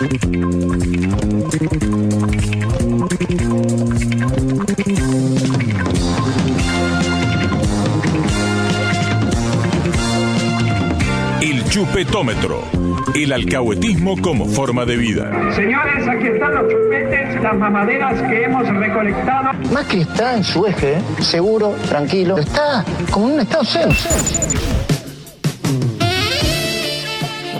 El chupetómetro. El alcahuetismo como forma de vida. Señores, aquí están los chupetes, las mamaderas que hemos recolectado. Macri está en su eje, seguro, tranquilo. Está como en un estado zen.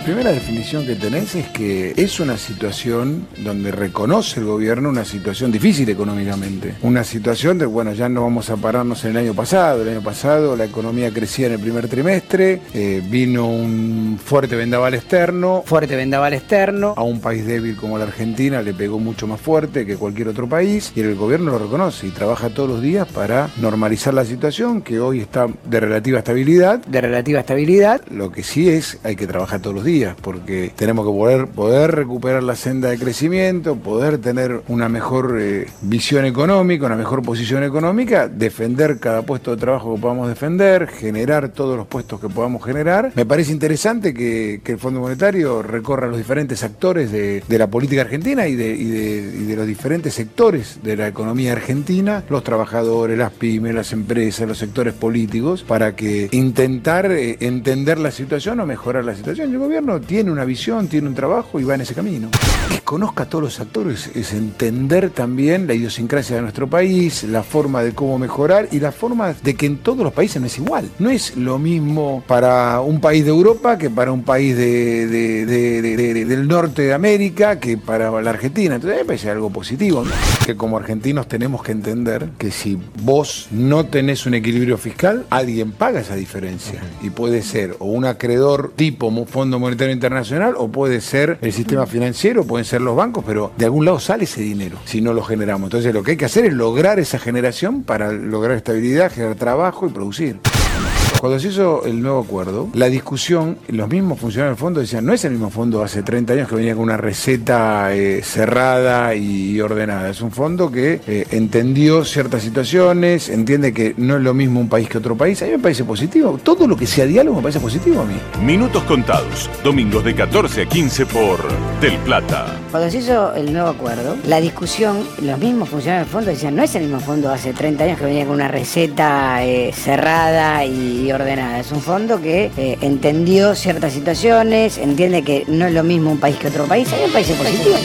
La primera definición que tenés es que es una situación donde reconoce el gobierno una situación difícil económicamente. Una situación de, bueno, ya no vamos a pararnos en el año pasado. El año pasado la economía crecía en el primer trimestre, eh, vino un fuerte vendaval externo. Fuerte vendaval externo. A un país débil como la Argentina le pegó mucho más fuerte que cualquier otro país y el gobierno lo reconoce y trabaja todos los días para normalizar la situación que hoy está de relativa estabilidad. De relativa estabilidad. Lo que sí es, hay que trabajar todos los días porque tenemos que poder, poder recuperar la senda de crecimiento, poder tener una mejor eh, visión económica, una mejor posición económica, defender cada puesto de trabajo que podamos defender, generar todos los puestos que podamos generar. Me parece interesante que, el Fondo Monetario recorra los diferentes actores de, la política argentina y de los diferentes sectores de la economía argentina, los trabajadores, las pymes, las empresas, los sectores políticos, para que intentar eh, entender la situación o mejorar la situación. El gobierno tiene una visión, tiene un trabajo y va en ese camino. Que conozca a todos los actores es entender también la idiosincrasia de nuestro país, la forma de cómo mejorar y la forma de que en todos los países no es igual. No es lo mismo para un país de Europa que para un país de, del norte de América que para la Argentina. Entonces me parece algo positivo. Que como argentinos tenemos que entender que si vos no tenés un equilibrio fiscal, alguien paga esa diferencia. Y puede ser o un acreedor tipo Fondo Monetario Internacional o puede ser el sistema financiero, pueden ser los bancos, pero de algún lado sale ese dinero si no lo generamos. Entonces lo que hay que hacer es lograr esa generación para lograr estabilidad, generar trabajo y producir. Cuando se hizo el nuevo acuerdo, la discusión, los mismos funcionarios del fondo decían, no es el mismo fondo hace 30 años que venía con una receta eh, cerrada y ordenada. Es un fondo que eh, entendió ciertas situaciones, entiende que no es lo mismo un país que otro país. A mí me parece positivo. Todo lo que sea diálogo me parece positivo a mí. Minutos contados, domingos de 14 a 15 por Del Plata. Cuando se hizo el nuevo acuerdo, la discusión, los mismos funcionarios del fondo decían, no es el mismo fondo hace 30 años que venía con una receta eh, cerrada ordenada. Es un fondo que eh, entendió ciertas situaciones, entiende que no es lo mismo un país que otro país. Hay un país positivo.